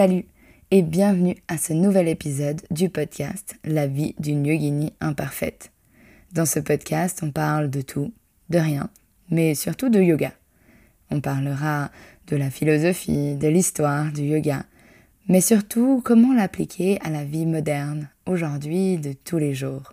Salut et bienvenue à ce nouvel épisode du podcast La vie d'une yogini imparfaite. Dans ce podcast, on parle de tout, de rien, mais surtout de yoga. On parlera de la philosophie, de l'histoire du yoga, mais surtout comment l'appliquer à la vie moderne, aujourd'hui, de tous les jours.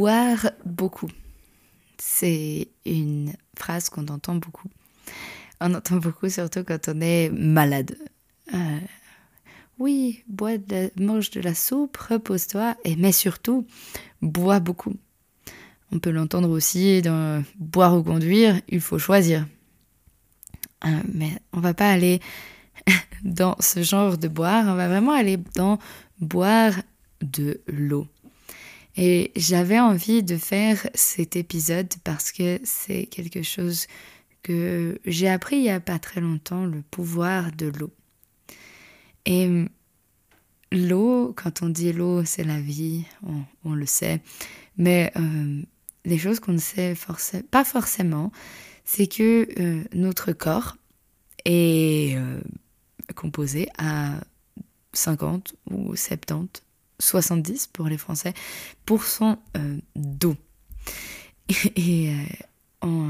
Boire beaucoup. C'est une phrase qu'on entend beaucoup. On entend beaucoup surtout quand on est malade. Euh, oui, bois de mange de la soupe, repose-toi, et mais surtout, bois beaucoup. On peut l'entendre aussi dans boire ou conduire, il faut choisir. Euh, mais on va pas aller dans ce genre de boire, on va vraiment aller dans boire de l'eau. Et j'avais envie de faire cet épisode parce que c'est quelque chose que j'ai appris il n'y a pas très longtemps, le pouvoir de l'eau. Et l'eau, quand on dit l'eau, c'est la vie, on, le sait, mais euh, les choses qu'on ne sait pas forcément, c'est que euh, notre corps est euh, composé à 50 ou 70 70 pour les Français, pour son euh, d'eau. Et, euh, on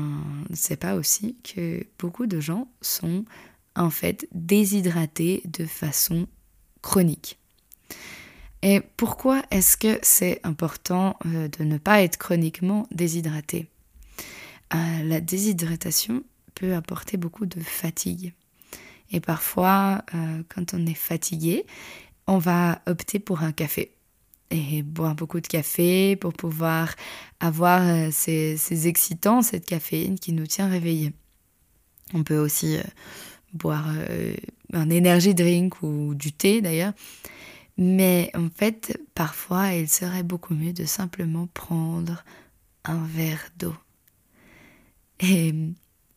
ne sait pas aussi que beaucoup de gens sont en fait déshydratés de façon chronique. Et pourquoi est-ce que c'est important euh, de ne pas être chroniquement déshydraté? La déshydratation peut apporter beaucoup de fatigue. Et parfois, quand on est fatigué, on va opter pour un café et boire beaucoup de café pour pouvoir avoir euh, ces, excitants, cette caféine qui nous tient réveillés. On peut aussi euh, boire euh, un energy drink ou du thé d'ailleurs. Mais en fait, parfois, il serait beaucoup mieux de simplement prendre un verre d'eau.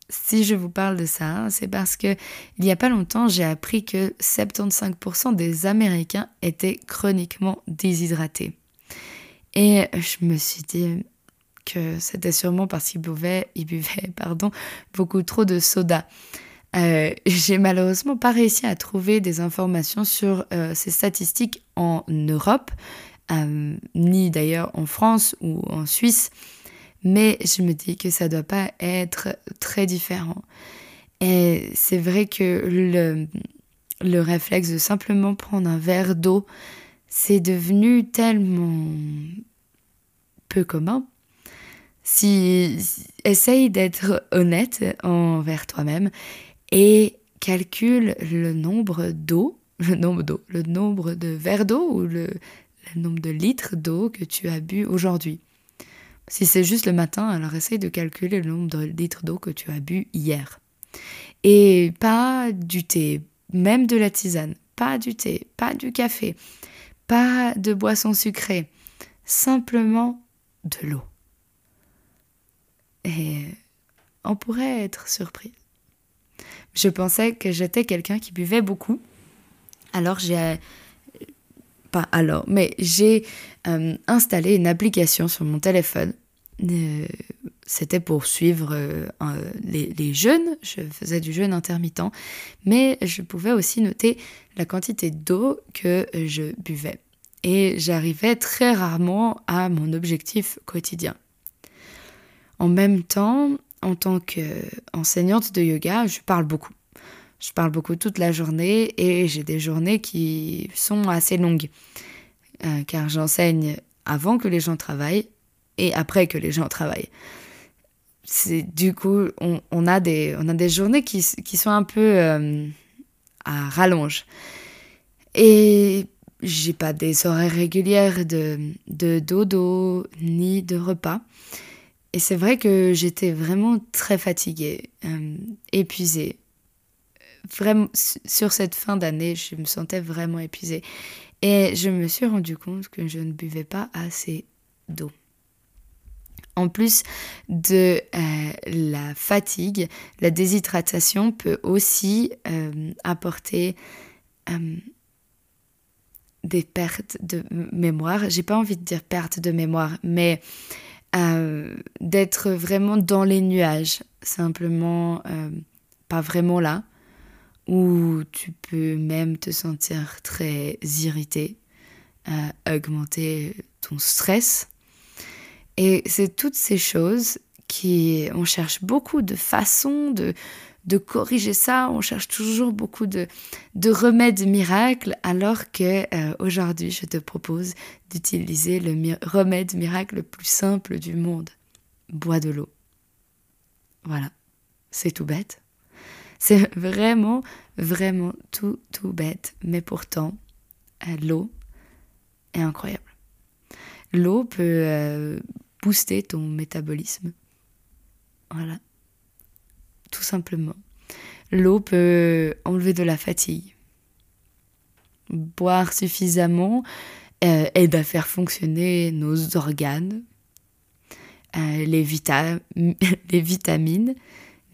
Si je vous parle de ça, c'est parce que il n'y a pas longtemps, j'ai appris que 75% des Américains étaient chroniquement déshydratés. Et je me suis dit que c'était sûrement parce qu'ils buvaient, ils buvaient pardon, beaucoup trop de soda. Euh, j'ai malheureusement pas réussi à trouver des informations sur euh, ces statistiques en Europe, euh, ni d'ailleurs en France ou en Suisse mais je me dis que ça doit pas être très différent. Et c'est vrai que le, le réflexe de simplement prendre un verre d'eau, c'est devenu tellement peu commun. Si, essaye d'être honnête envers toi-même et calcule le nombre d'eau, le nombre d'eau, le nombre de verres d'eau ou le nombre de litres d'eau que tu as bu aujourd'hui. Si c'est juste le matin, alors essaye de calculer le nombre de litres d'eau que tu as bu hier. Et pas du thé, même de la tisane, pas du thé, pas du café, pas de boisson sucrée, simplement de l'eau. Et on pourrait être surpris. Je pensais que j'étais quelqu'un qui buvait beaucoup. Alors j'ai pas alors, mais j'ai euh, installé une application sur mon téléphone. Euh, c'était pour suivre euh, les, jeûnes, je faisais du jeûne intermittent, mais je pouvais aussi noter la quantité d'eau que je buvais. Et j'arrivais très rarement à mon objectif quotidien. En même temps, en tant qu'enseignante de yoga, je parle beaucoup. Je parle beaucoup toute la journée et j'ai des journées qui sont assez longues. Euh, car j'enseigne avant que les gens travaillent et après que les gens travaillent. C'est, du coup, on, a des, on a des journées qui, qui sont un peu euh, à rallonge. Et j'ai pas des horaires régulières de, de dodo ni de repas. Et c'est vrai que j'étais vraiment très fatiguée, euh, épuisée. Vraiment, sur cette fin d'année, je me sentais vraiment épuisée. Et je me suis rendu compte que je ne buvais pas assez d'eau. En plus de euh, la fatigue, la déshydratation peut aussi euh, apporter euh, des pertes de mémoire. J'ai pas envie de dire perte de mémoire, mais d'être vraiment dans les nuages, simplement pas vraiment là, ou tu peux même te sentir très irrité, augmenter ton stress et c'est toutes ces choses qui, on cherche beaucoup de façons de, de corriger ça, on cherche toujours beaucoup de, de remèdes miracles, alors que euh, aujourd'hui, je te propose d'utiliser le remède miracle le plus simple du monde. Bois de l'eau. Voilà, c'est tout bête. C'est vraiment, vraiment tout, tout bête. Mais pourtant, euh, l'eau est incroyable. L'eau peut euh, booster ton métabolisme. Voilà. Tout simplement. L'eau peut enlever de la fatigue. Boire suffisamment euh, aide à faire fonctionner nos organes, euh, les, vitamines,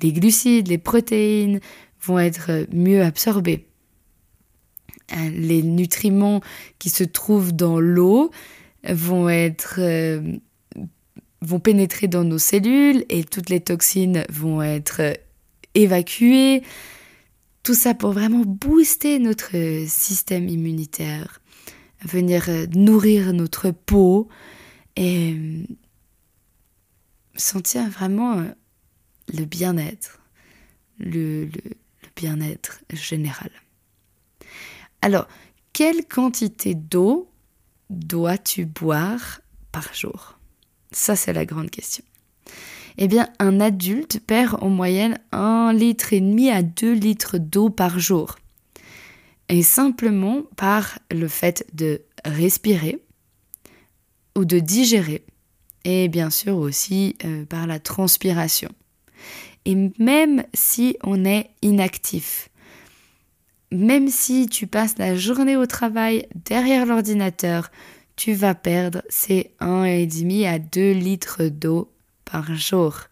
les glucides, les protéines vont être mieux absorbés. Euh, les nutriments qui se trouvent dans l'eau vont être vont pénétrer dans nos cellules et toutes les toxines vont être évacuées. Tout ça pour vraiment booster notre système immunitaire, venir nourrir notre peau et sentir vraiment le bien-être, le, le bien-être général. Alors, quelle quantité d'eau dois-tu boire par jour? Ça, c'est la grande question. Eh bien, un adulte perd en moyenne 1 litre et demi à 2 litres d'eau par jour. Et simplement par le fait de respirer ou de digérer. Et bien sûr aussi euh, par la transpiration. Et même si on est inactif, même si tu passes la journée au travail derrière l'ordinateur, tu vas perdre ces 1,5 à 2 litres d'eau par jour.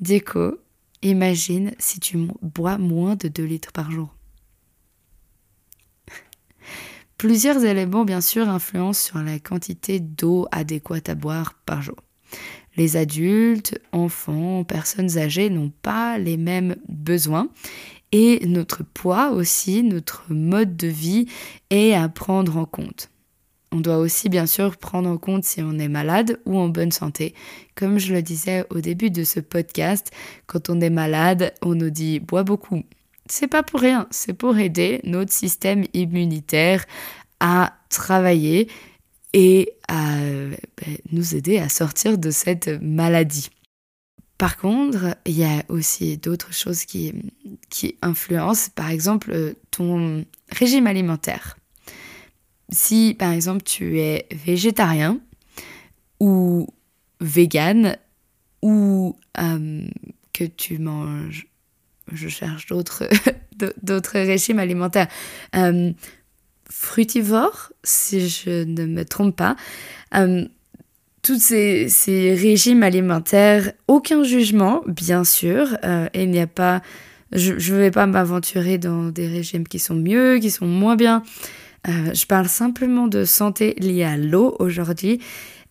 Déco, imagine si tu bois moins de 2 litres par jour. Plusieurs éléments, bien sûr, influencent sur la quantité d'eau adéquate à boire par jour. Les adultes, enfants, personnes âgées n'ont pas les mêmes besoins et notre poids aussi, notre mode de vie est à prendre en compte. On doit aussi bien sûr prendre en compte si on est malade ou en bonne santé. Comme je le disais au début de ce podcast, quand on est malade, on nous dit bois beaucoup. C'est pas pour rien, c'est pour aider notre système immunitaire à travailler et à ben, nous aider à sortir de cette maladie. Par contre, il y a aussi d'autres choses qui, qui influencent, par exemple ton régime alimentaire si par exemple tu es végétarien ou vegan ou euh, que tu manges, je cherche d'autres, d'autres régimes alimentaires, euh, si je ne me trompe pas, euh, tous ces, ces, régimes alimentaires, aucun jugement, bien sûr, il n'y a pas, je ne vais pas m'aventurer dans des régimes qui sont mieux, qui sont moins bien. Euh, je parle simplement de santé liée à l'eau aujourd'hui.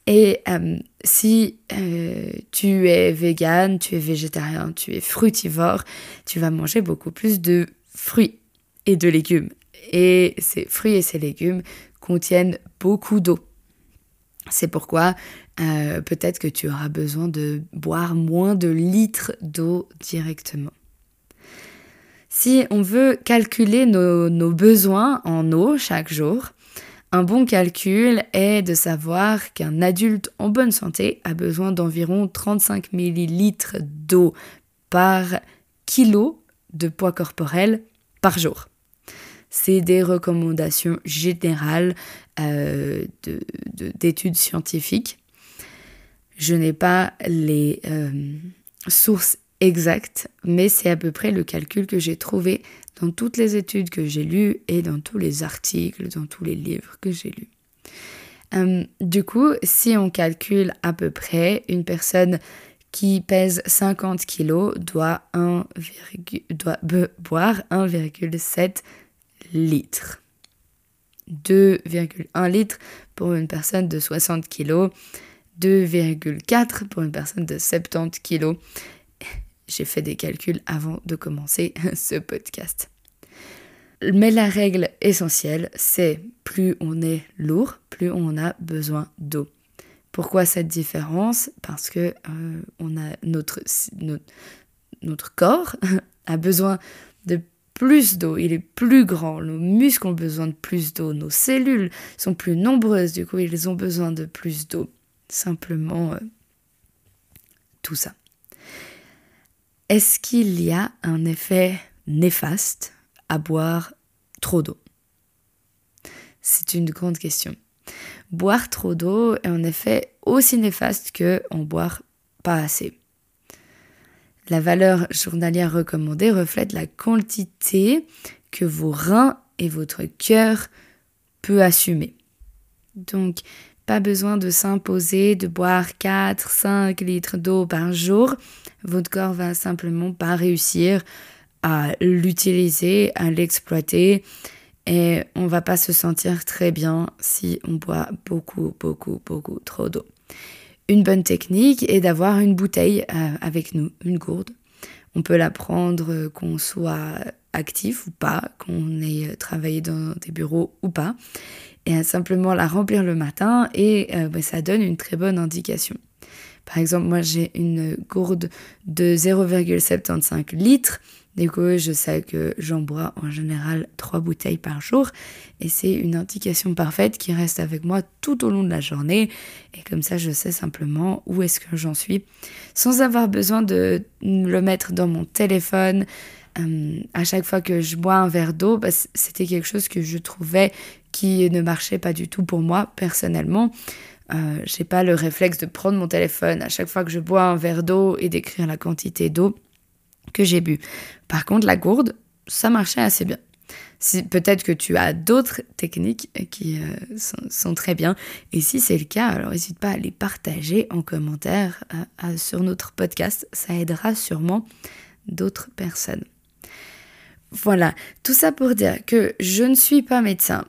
Et euh, si euh, tu es vegan, tu es végétarien, tu es frutivore, tu vas manger beaucoup plus de fruits et de légumes. Et ces fruits et ces légumes contiennent beaucoup d'eau. C'est pourquoi peut-être que tu auras besoin de boire moins de litres d'eau directement. Si on veut calculer nos, besoins en eau chaque jour, un bon calcul est de savoir qu'un adulte en bonne santé a besoin d'environ 35 ml d'eau par kilo de poids corporel par jour. c'est des recommandations générales euh, d'études scientifiques. Je n'ai pas les euh, sources exactes, mais c'est à peu près le calcul que j'ai trouvé dans toutes les études que j'ai lues et dans tous les articles, dans tous les livres que j'ai lus. Euh, du coup, si on calcule à peu près, une personne qui pèse 50 kg doit, boire 1,7 litre. 2,1 litres pour une personne de 60 kg, 2,4 pour une personne de 70 kg. J'ai fait des calculs avant de commencer ce podcast. Mais la règle essentielle, c'est plus on est lourd, plus on a besoin d'eau. Pourquoi cette différence? Parce que euh, notre corps a besoin de plus d'eau, il est plus grand, nos muscles ont besoin de plus d'eau, nos cellules sont plus nombreuses, du coup ils ont besoin de plus d'eau. Simplement euh, tout ça. Est-ce qu'il y a un effet néfaste à boire trop d'eau? C'est une grande question. Boire trop d'eau est en effet aussi néfaste que en boire pas assez. La valeur journalière recommandée reflète la quantité que vos reins et votre cœur peut assumer. Donc, pas besoin de s'imposer de boire 4-5 litres d'eau par jour. Votre corps va simplement pas réussir à l'utiliser, à l'exploiter. Et on va pas se sentir très bien si on boit beaucoup, beaucoup, beaucoup trop d'eau. Une bonne technique est d'avoir une bouteille euh, avec nous, une gourde. On peut la prendre euh, qu'on soit actif ou pas, qu'on ait travaillé dans des bureaux ou pas, simplement la remplir le matin et euh, bah, ça donne une très bonne indication. Par exemple, moi j'ai une gourde de 0,75 litres du coup, je sais que j'en bois en général trois bouteilles par jour et c'est une indication parfaite qui reste avec moi tout au long de la journée et comme ça je sais simplement où est-ce que j'en suis sans avoir besoin de le mettre dans mon téléphone. Euh, à chaque fois que je bois un verre d'eau, bah, c'était quelque chose que je trouvais qui ne marchait pas du tout pour moi personnellement. Euh, j'ai pas le réflexe de prendre mon téléphone à chaque fois que je bois un verre d'eau et d'écrire la quantité d'eau que j'ai bu. Par contre, la gourde, ça marchait assez bien. Peut-être que tu as d'autres techniques qui euh, sont, très bien. Et si c'est le cas, alors n'hésite pas à les partager en commentaire euh, sur notre podcast. Ça aidera sûrement d'autres personnes. Voilà, tout ça pour dire que je ne suis pas médecin,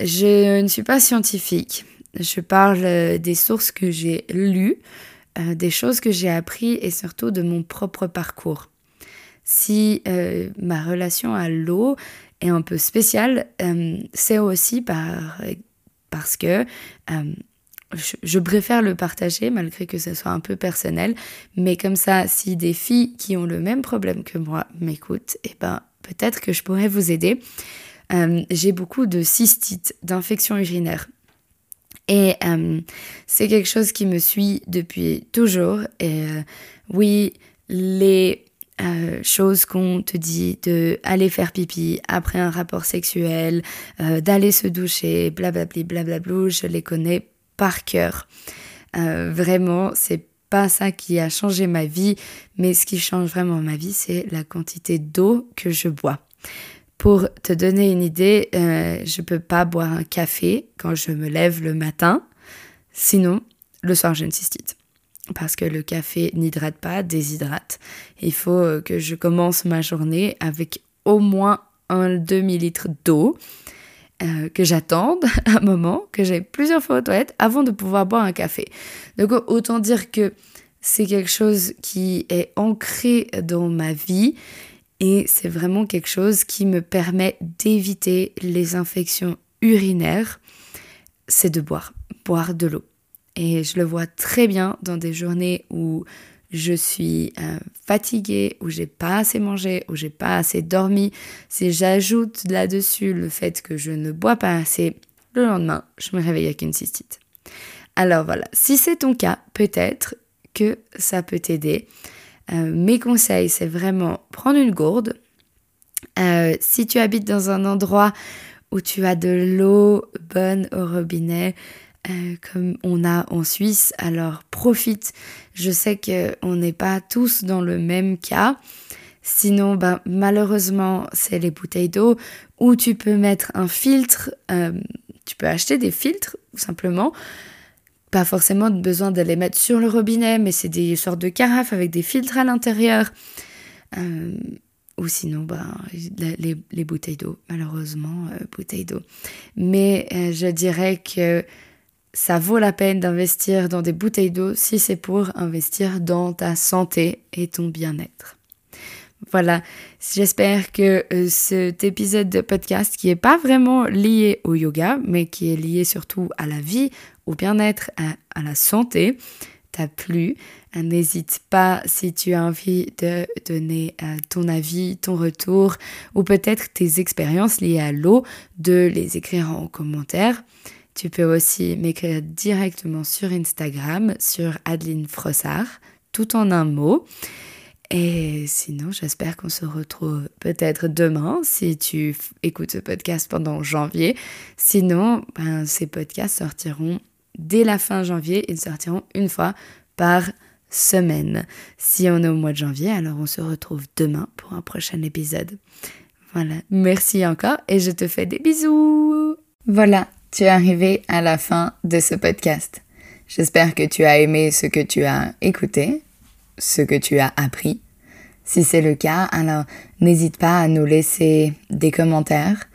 je ne suis pas scientifique. Je parle euh, des sources que j'ai lues, des choses que j'ai apprises et surtout de mon propre parcours si euh, ma relation à l'eau est un peu spéciale, euh, c'est aussi par, parce que euh, je, préfère le partager malgré que ce soit un peu personnel. Mais comme ça, si des filles qui ont le même problème que moi m'écoutent, eh ben, peut-être que je pourrais vous aider. J'ai beaucoup de cystites, d'infections urinaires. Et c'est quelque chose qui me suit depuis toujours. Et oui, les euh, chose qu'on te dit de aller faire pipi après un rapport sexuel, euh, d'aller se doucher, blablabli, blablabla, je les connais par cœur. Euh, vraiment, c'est pas ça qui a changé ma vie, mais ce qui change vraiment ma vie, c'est la quantité d'eau que je bois. Pour te donner une idée, je peux pas boire un café quand je me lève le matin, sinon le soir j'ai une cystite parce que le café n'hydrate pas, déshydrate. Il faut euh, que je commence ma journée avec au moins un demi-litre d'eau, euh, que j'attende un moment, que j'ai plusieurs fois aux toilettes avant de pouvoir boire un café. Donc autant dire que c'est quelque chose qui est ancré dans ma vie et c'est vraiment quelque chose qui me permet d'éviter les infections urinaires, c'est de boire, boire de l'eau. Et je le vois très bien dans des journées où je suis euh, fatiguée, où j'ai pas assez mangé, où j'ai pas assez dormi. Si j'ajoute là-dessus le fait que je ne bois pas assez, le lendemain, je me réveille avec une cystite. Alors voilà, si c'est ton cas, peut-être que ça peut t'aider. Euh, mes conseils, c'est vraiment prendre une gourde, Euh, si tu habites dans un endroit où tu as de l'eau bonne au robinet, euh, comme on a en Suisse, alors profite. Je sais qu'on n'est pas tous dans le même cas. Sinon, ben, malheureusement, c'est les bouteilles d'eau où tu peux mettre un filtre. Tu peux acheter des filtres, simplement. Pas forcément besoin de les mettre sur le robinet, mais c'est des sortes de carafes avec des filtres à l'intérieur. Euh, ou sinon, ben, les, bouteilles d'eau, malheureusement, bouteilles d'eau. Mais je dirais que ça vaut la peine d'investir dans des bouteilles d'eau si c'est pour investir dans ta santé et ton bien-être. Voilà, j'espère que euh, cet épisode de podcast qui n'est pas vraiment lié au yoga, mais qui est lié surtout à la vie, au bien-être, à, la santé, t'a plu. Euh, n'hésite pas si tu as envie de donner euh, ton avis, ton retour ou peut-être tes expériences liées à l'eau, de les écrire en commentaire. Tu peux aussi m'écrire directement sur Instagram, sur Adeline Frossard, tout en un mot. Et sinon, j'espère qu'on se retrouve peut-être demain si tu écoutes ce podcast pendant janvier. Sinon, ben, ces podcasts sortiront dès la fin janvier. Ils sortiront une fois par semaine. Si on est au mois de janvier, alors on se retrouve demain pour un prochain épisode. Voilà, merci encore et je te fais des bisous. Voilà, tu es arrivé à la fin de ce podcast. J'espère que tu as aimé ce que tu as écouté, ce que tu as appris. Si c'est le cas, alors n'hésite pas à nous laisser des commentaires,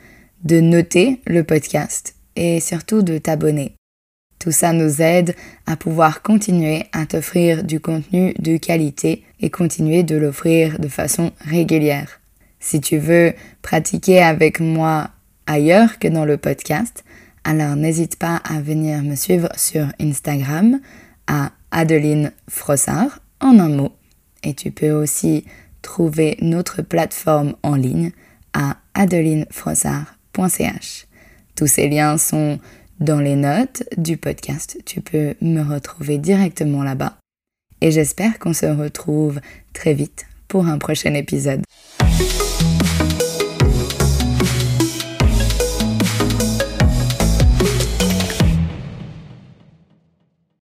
de noter le podcast et surtout de t'abonner. Tout ça nous aide à pouvoir continuer à t'offrir du contenu de qualité et continuer de l'offrir de façon régulière. Si tu veux pratiquer avec moi ailleurs que dans le podcast, alors n'hésite pas à venir me suivre sur Instagram à Adeline Frossard en un mot. Et tu peux aussi trouver notre plateforme en ligne à adelinefrossard.ch. Tous ces liens sont dans les notes du podcast. Tu peux me retrouver directement là-bas. Et j'espère qu'on se retrouve très vite pour un prochain épisode.